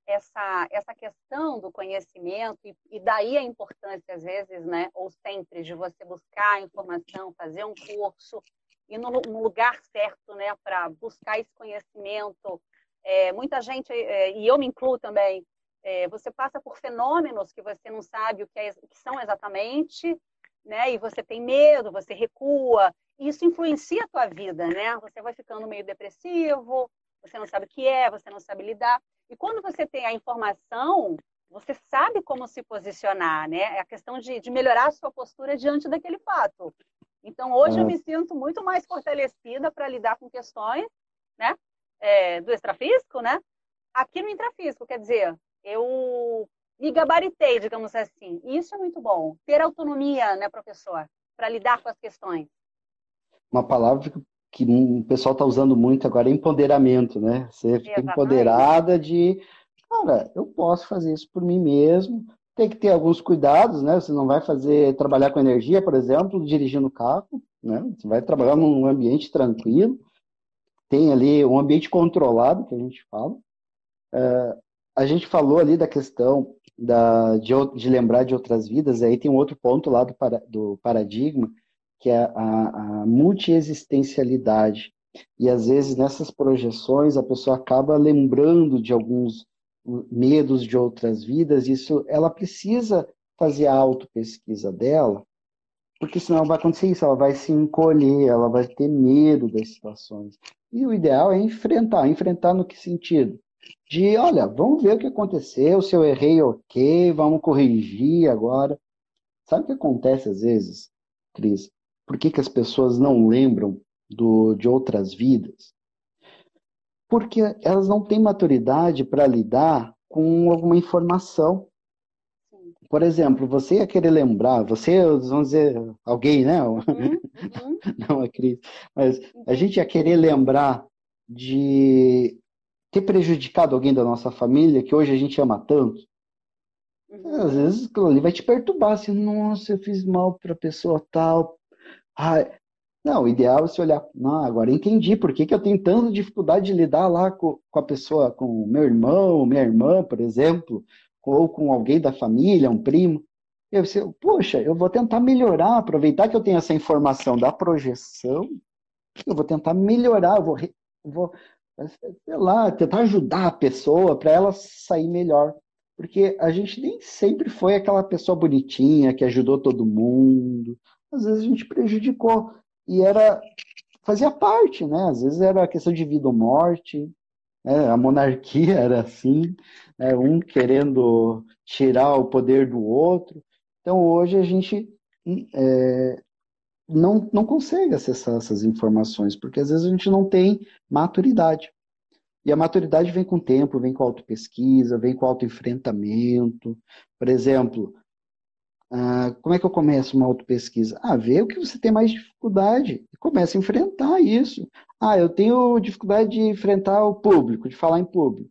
essa, essa questão do conhecimento, e, e, daí a importância, às vezes, né, ou sempre, de você buscar informação, fazer um curso, e no, no lugar certo né, para buscar esse conhecimento. É, muita gente, é, e eu me incluo também, é, você passa por fenômenos que você não sabe o que, é, o que são exatamente, né? E você tem medo, você recua. E isso influencia a tua vida, né? Você vai ficando meio depressivo, você não sabe o que é, você não sabe lidar. E quando você tem a informação, você sabe como se posicionar, né? É a questão de, de melhorar a sua postura diante daquele fato. Então, hoje eu me sinto muito mais fortalecida para lidar com questões, né? É, do extrafísico, né? Aqui no intrafísico, quer dizer, eu me gabaritei, digamos assim. E isso é muito bom. Ter autonomia, né, professor, para lidar com as questões. Uma palavra que o pessoal está usando muito agora é empoderamento, né? Você fica empoderada de, cara, eu posso fazer isso por mim mesmo. Tem que ter alguns cuidados, né? Você não vai fazer trabalhar com energia, por exemplo, dirigindo o carro, né? Você vai trabalhar num ambiente tranquilo, tem ali um ambiente controlado, que a gente fala. É, a gente falou ali da questão da, de, de, lembrar de outras vidas, aí tem um outro ponto lá do, para, do paradigma, que é a, a multiexistencialidade. E às vezes nessas projeções a pessoa acaba lembrando de alguns medos de outras vidas, isso ela precisa fazer a autopesquisa dela, porque senão vai acontecer isso, ela vai se encolher, ela vai ter medo das situações. E o ideal é enfrentar. Enfrentar no que sentido? De, olha, vamos ver o que aconteceu, se eu errei, ok, vamos corrigir agora. Sabe o que acontece às vezes, Cris? Por que, que as pessoas não lembram do, de outras vidas? Porque elas não têm maturidade para lidar com alguma informação. Por exemplo, você ia querer lembrar, você, vamos dizer, alguém, né? Uhum, [laughs] uhum. não a Cris, mas a gente ia querer lembrar de ter prejudicado alguém da nossa família que hoje a gente ama tanto, uhum. às vezes aquilo ali vai te perturbar, assim, nossa, eu fiz mal para pessoa tal. Ai. Não, o ideal é você olhar, não, agora entendi por que, que eu tenho tanta dificuldade de lidar lá com, com a pessoa, com meu irmão, minha irmã, por exemplo, ou com alguém da família, um primo. Eu, você, poxa, eu vou tentar melhorar, aproveitar que eu tenho essa informação da projeção, eu vou tentar melhorar, eu vou, vou sei lá, tentar ajudar a pessoa para ela sair melhor. Porque a gente nem sempre foi aquela pessoa bonitinha que ajudou todo mundo. Às vezes a gente prejudicou. E era. fazia parte, né? Às vezes era questão de vida ou morte. Né? A monarquia [laughs] era assim, né? um querendo tirar o poder do outro. Então hoje a gente é, não, não consegue acessar essas informações, porque às vezes a gente não tem maturidade. E a maturidade vem com o tempo, vem com autopesquisa, vem com autoenfrentamento. Por exemplo, ah, como é que eu começo uma autopesquisa? Ah, vê o que você tem mais dificuldade e começa a enfrentar isso. Ah, eu tenho dificuldade de enfrentar o público, de falar em público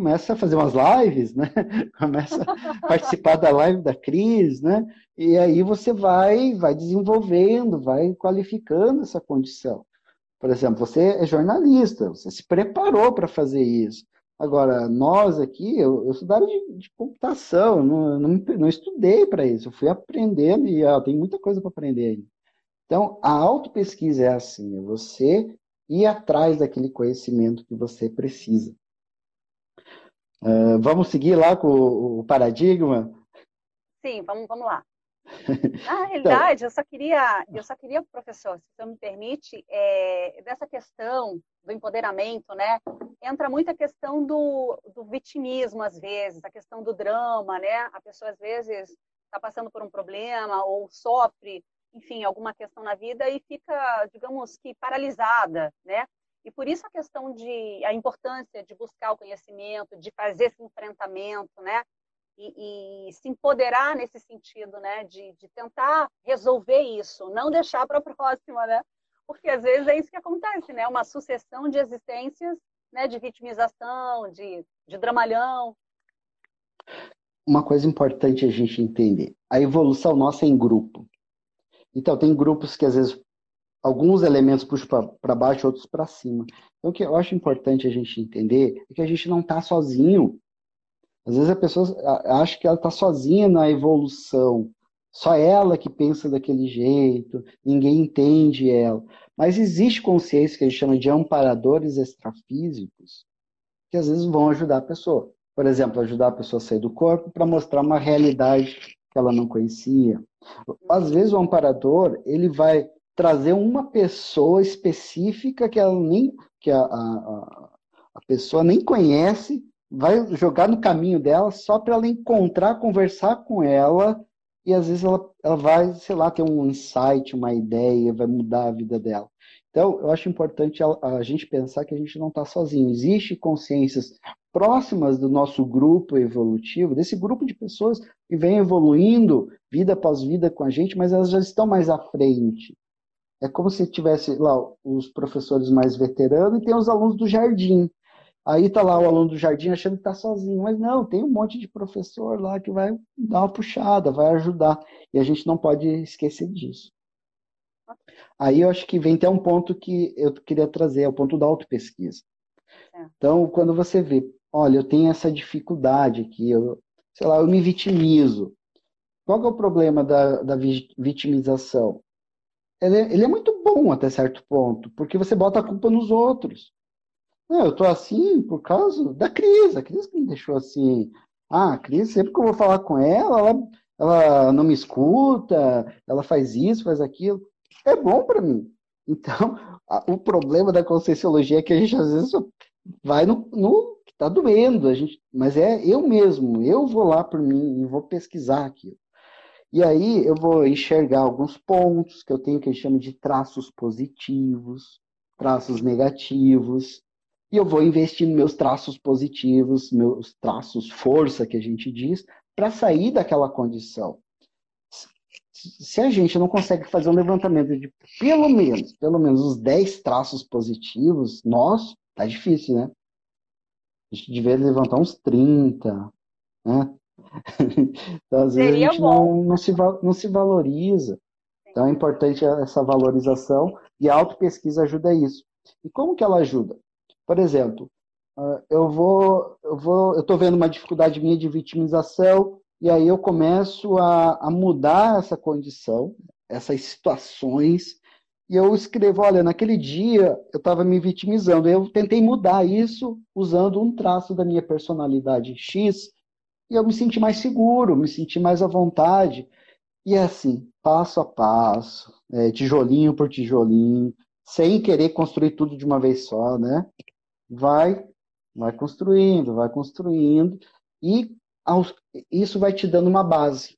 começa a fazer umas lives, né? [laughs] Começa a participar da live da Cris, né? E aí você vai, vai desenvolvendo, vai qualificando essa condição. Por exemplo, você é jornalista, você se preparou para fazer isso. Agora, nós aqui, eu, eu estudava de, de computação, não, não, não estudei para isso, eu fui aprendendo e ó, tem muita coisa para aprender. Então, a autopesquisa é assim, é você ir atrás daquele conhecimento que você precisa. Uh, vamos seguir lá com o, o paradigma? Sim, vamos, vamos lá. [laughs] Na realidade, então, eu só queria, eu só queria, professor, se você me permite, é, dessa questão do empoderamento, né? Entra muito a questão do, do vitimismo às vezes, a questão do drama, né? A pessoa às vezes está passando por um problema ou sofre, enfim, alguma questão na vida e fica, digamos que paralisada, né? E por isso a questão de a importância de buscar o conhecimento, de fazer esse enfrentamento, né? E, e se empoderar nesse sentido, né? De, de tentar resolver isso, não deixar para a [laughs] próxima, né? Porque às vezes é isso que acontece, né? Uma sucessão de existências, né? De vitimização, de, de dramalhão. Uma coisa importante a gente entender: a evolução nossa é em grupo. Então, tem grupos que às vezes alguns elementos puxam para baixo, outros para cima. Então, o que eu acho importante a gente entender é que a gente não está sozinho. Às vezes a pessoa acha que ela está sozinha na evolução, só ela que pensa daquele jeito, ninguém entende ela. Mas existe consciência que a gente chama de amparadores extrafísicos, que às vezes vão ajudar a pessoa. Por exemplo, ajudar a pessoa a sair do corpo para mostrar uma realidade que ela não conhecia. Às vezes o amparador ele vai trazer uma pessoa específica que ela nem que a, a, a pessoa nem conhece, vai jogar no caminho dela só para ela encontrar, conversar com ela e às vezes ela, ela vai, sei lá, ter um insight, uma ideia, vai mudar a vida dela. Então, eu acho importante a, a gente pensar que a gente não está sozinho. Existem consciências próximas do nosso grupo evolutivo, desse grupo de pessoas que vem evoluindo vida após vida com a gente, mas elas já estão mais à frente. É como se tivesse lá os professores mais veteranos e tem os alunos do jardim. Aí tá lá o aluno do jardim achando que está sozinho, mas não, tem um monte de professor lá que vai dar uma puxada, vai ajudar. E a gente não pode esquecer disso. Aí eu acho que vem até um ponto que eu queria trazer, é o ponto da autopesquisa. É. Então, quando você vê, olha, eu tenho essa dificuldade aqui, eu, sei lá, eu me vitimizo. Qual é o problema da, da vitimização? Ele é, ele é muito bom até certo ponto, porque você bota a culpa nos outros. Não, eu tô assim por causa da Cris, a Cris que me deixou assim. Ah, a Cris, sempre que eu vou falar com ela, ela, ela não me escuta, ela faz isso, faz aquilo. É bom para mim. Então, a, o problema da conscienciologia é que a gente às vezes vai no, no que está doendo, a gente, mas é eu mesmo, eu vou lá por mim e vou pesquisar aquilo. E aí eu vou enxergar alguns pontos que eu tenho que eu chamo de traços positivos, traços negativos, e eu vou investir nos meus traços positivos, meus traços força que a gente diz, para sair daquela condição. Se a gente não consegue fazer um levantamento de pelo menos, pelo menos os 10 traços positivos, nós, tá difícil, né? A gente devia levantar uns 30, né? Então, às vezes, Seria a gente não, não, se, não se valoriza. Então, é importante essa valorização e a autopesquisa ajuda isso. E como que ela ajuda? Por exemplo, ah, eu vou, eu vou, eu estou vendo uma dificuldade minha de vitimização e aí eu começo a, a mudar essa condição, essas situações e eu escrevo, olha, naquele dia eu estava me vitimizando, eu tentei mudar isso usando um traço da minha personalidade X e eu me senti mais seguro, me senti mais à vontade. E é assim, passo a passo, é, tijolinho por tijolinho, sem querer construir tudo de uma vez só, né? Vai, vai construindo, vai construindo, e isso vai te dando uma base.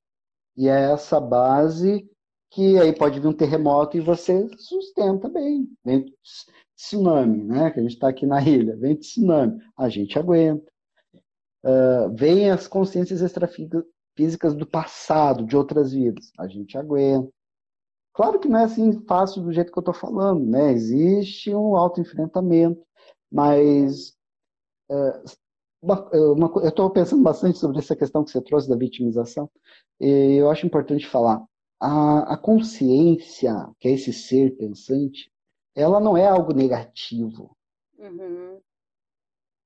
E é essa base que aí pode vir um terremoto e você sustenta bem. Vem tsunami, né? Que a gente está aqui na ilha, vem tsunami, a gente aguenta uh, vêm as consciências extrafísicas do passado, de outras vidas. A gente aguenta. Claro que não é assim fácil do jeito que eu estou falando, né? Existe um autoenfrentamento, mas uh, uma, uma, eu estou pensando bastante sobre essa questão que você trouxe da vitimização, e eu acho importante falar. A, a consciência, que é esse ser pensante, ela não é algo negativo. Uhum.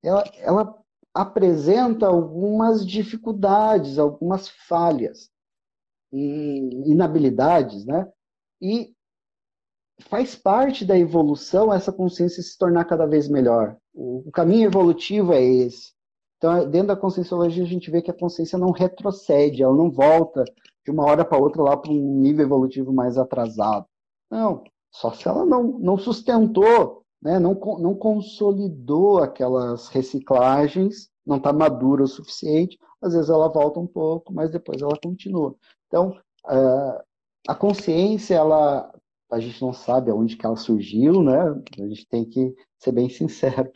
Ela, ela apresenta algumas dificuldades, algumas falhas, inabilidades, né? E faz parte da evolução essa consciência se tornar cada vez melhor. O, caminho evolutivo é esse. Então, dentro da conscienciologia, a gente vê que a consciência não retrocede, ela não volta de uma hora para outra lá para um nível evolutivo mais atrasado. Não, só se ela não, não sustentou, né? não, não consolidou aquelas reciclagens, não está madura o suficiente, às vezes ela volta um pouco, mas depois ela continua. Então, uh, a consciência, ela, a gente não sabe aonde que ela surgiu, né? A gente tem que ser bem sincero.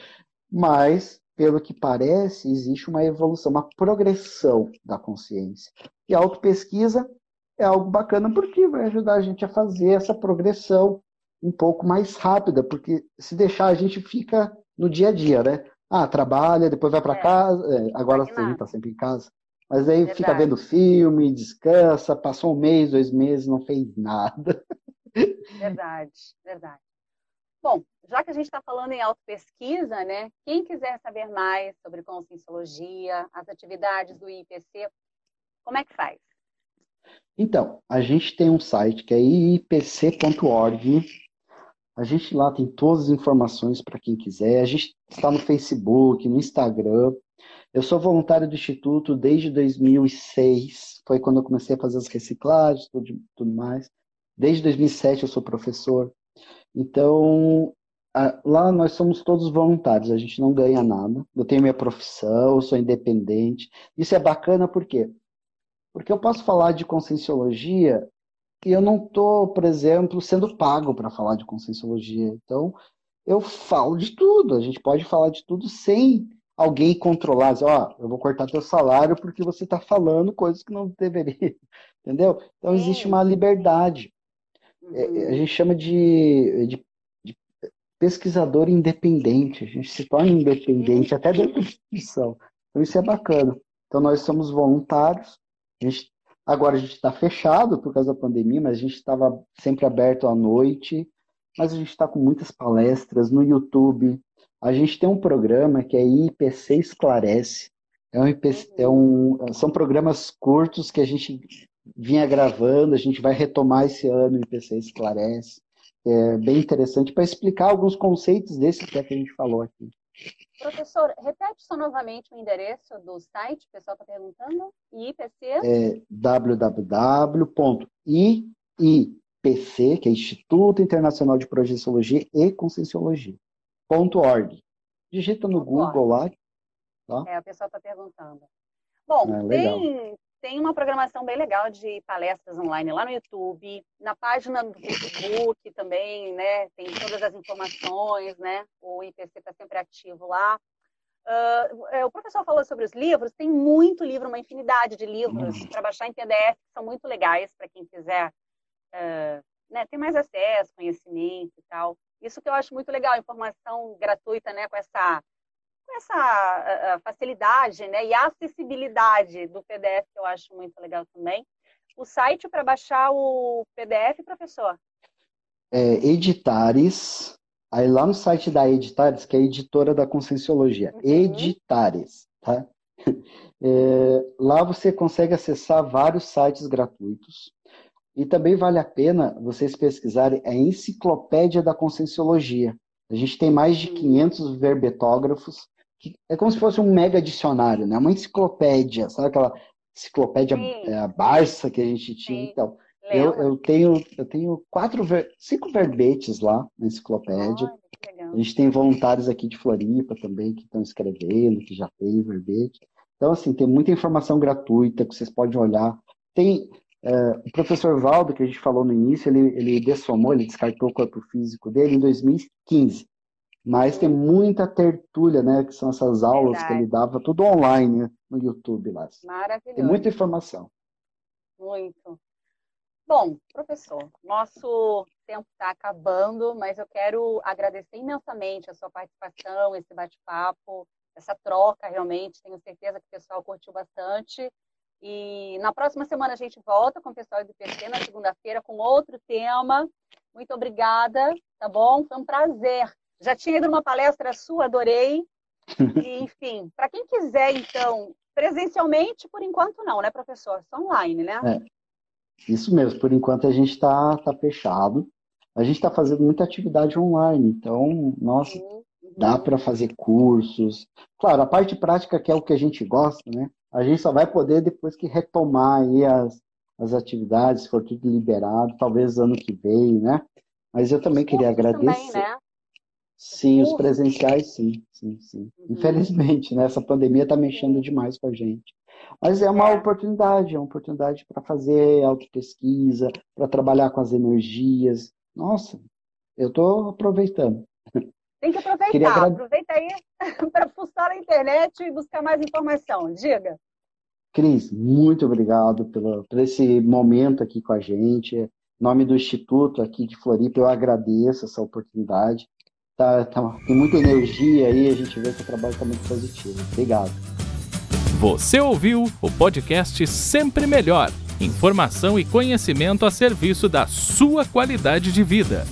Mas, pelo que parece, existe uma evolução, uma progressão da consciência. E a autopesquisa é algo bacana porque vai ajudar a gente a fazer essa progressão um pouco mais rápida, porque se deixar a gente fica no dia a dia, né? Ah, trabalha, depois vai para é. casa, é, agora a gente está sempre em casa. Mas aí Verdade. fica vendo filme, descansa, passou um mês, dois meses, não fez nada. Verdade, verdade. Bom, já que a gente está falando em autopesquisa, né? Quem quiser saber mais sobre conscienciologia, as atividades do IPC, como é que faz? Então, a gente tem um site que é ipc.org. A gente lá tem todas as informações para quem quiser. A gente está no Facebook, no Instagram. Eu sou voluntário do Instituto desde 2006. Foi quando eu comecei a fazer as reciclagens, tudo, tudo mais. Desde 2007 eu sou professor. Então, lá nós somos todos voluntários, a gente não ganha nada. Eu tenho minha profissão, eu sou independente. Isso é bacana por quê? Porque eu posso falar de conscienciologia e eu não estou, por exemplo, sendo pago para falar de conscienciologia. Então, eu falo de tudo. A gente pode falar de tudo sem alguém controlar. Dizer, ó, oh, eu vou cortar teu salário porque você está falando coisas que não deveria. [laughs] Entendeu? Então, existe uma liberdade. É, uhum. A gente chama de, de, de, pesquisador independente. A gente se torna independente até dentro da instituição. Então, isso é bacana. Então, nós somos voluntários a gente, agora a gente está fechado por causa da pandemia, mas a gente estava sempre aberto à noite. Mas a gente está com muitas palestras no YouTube. A gente tem um programa que é IPC Esclarece. É um, IPC, é um, são programas curtos que a gente vinha gravando, a gente vai retomar esse ano o IPC Esclarece. É bem interessante para explicar alguns conceitos desses que, é que a gente falou aqui. Professor, repete só novamente o endereço do site, o pessoal está perguntando. IPC? É www.iipc, que é Instituto Internacional de Projeciologia e Conscienciologia, .org. Digita no Google lá. Tá? É, o pessoal está perguntando. Bom, é, tem, tem uma programação bem legal de palestras online lá no YouTube, na página do Facebook também, né? Tem todas as informações, né? O IPC está sempre ativo lá. Uh, o professor falou sobre os livros, tem muito livro, uma infinidade de livros uhum. para baixar em PDF, que são muito legais para quem quiser uh, né, ter mais acesso, conhecimento e tal. Isso que eu acho muito legal, informação gratuita, né, com essa essa facilidade né, e acessibilidade do PDF, que eu acho muito legal também. O site para baixar o PDF, professor? É, editares. Aí lá no site da Editares, que é a editora da Conscienciologia, uhum. Editares, tá? [laughs] É, lá você consegue acessar vários sites gratuitos. E também vale a pena vocês pesquisarem a Enciclopédia da Conscienciologia. A gente tem mais de 500 uhum. Verbetógrafos é como se fosse um mega dicionário, né? Uma enciclopédia, sabe aquela enciclopédia é, Barça que a gente tinha? Sim. Então, eu, eu, tenho, eu tenho quatro, cinco verbetes lá na enciclopédia. a gente tem voluntários aqui de Floripa também que estão escrevendo, que já tem verbete. Então, assim, tem muita informação gratuita que vocês podem olhar. Tem é, o professor Valdo, que a gente falou no início, ele, ele dessomou, ele descartou o corpo físico dele em 2015. Mas tem muita tertúlia, né? Que são essas aulas Verdade. que ele dava, tudo online né, no YouTube lá. Maravilhoso. Tem muita informação. Muito. Bom, professor, nosso tempo está acabando, mas eu quero agradecer imensamente a sua participação, esse bate-papo, essa troca realmente. Tenho certeza que o pessoal curtiu bastante. E na próxima semana a gente volta com o pessoal do IPC, na segunda-feira, com outro tema. Muito obrigada, tá bom? Foi um prazer já tinha ido numa palestra sua, adorei. E, [laughs] enfim, para quem quiser, então, presencialmente, por enquanto não, né, professor? Só online, né? É, isso mesmo, por enquanto a gente está tá fechado. A gente está fazendo muita atividade online, então, nossa, uhum. dá para fazer cursos. Claro, a parte prática que é o que a gente gosta, né? A gente só vai poder depois que retomar aí as, as atividades, for tudo liberado, talvez ano que vem, né? Mas eu também queria agradecer. Também, né? Sim, os presenciais, sim, sim, sim. Uhum. Infelizmente, né? Essa pandemia está mexendo demais com a gente. Mas é uma é. oportunidade, é uma oportunidade para fazer autopesquisa, para trabalhar com as energias. Nossa, eu estou aproveitando. Tem que aproveitar, agra... aproveita aí [laughs] para fuçar na internet e buscar mais informação. Diga. Cris, muito obrigado pelo, por esse momento aqui com a gente. Em nome do Instituto aqui de Floripa, eu agradeço essa oportunidade tá, tá, tem muita energia aí, a gente vê que o trabalho está muito positivo. Obrigado. Você ouviu o podcast Sempre Melhor. Informação e conhecimento a serviço da sua qualidade de vida.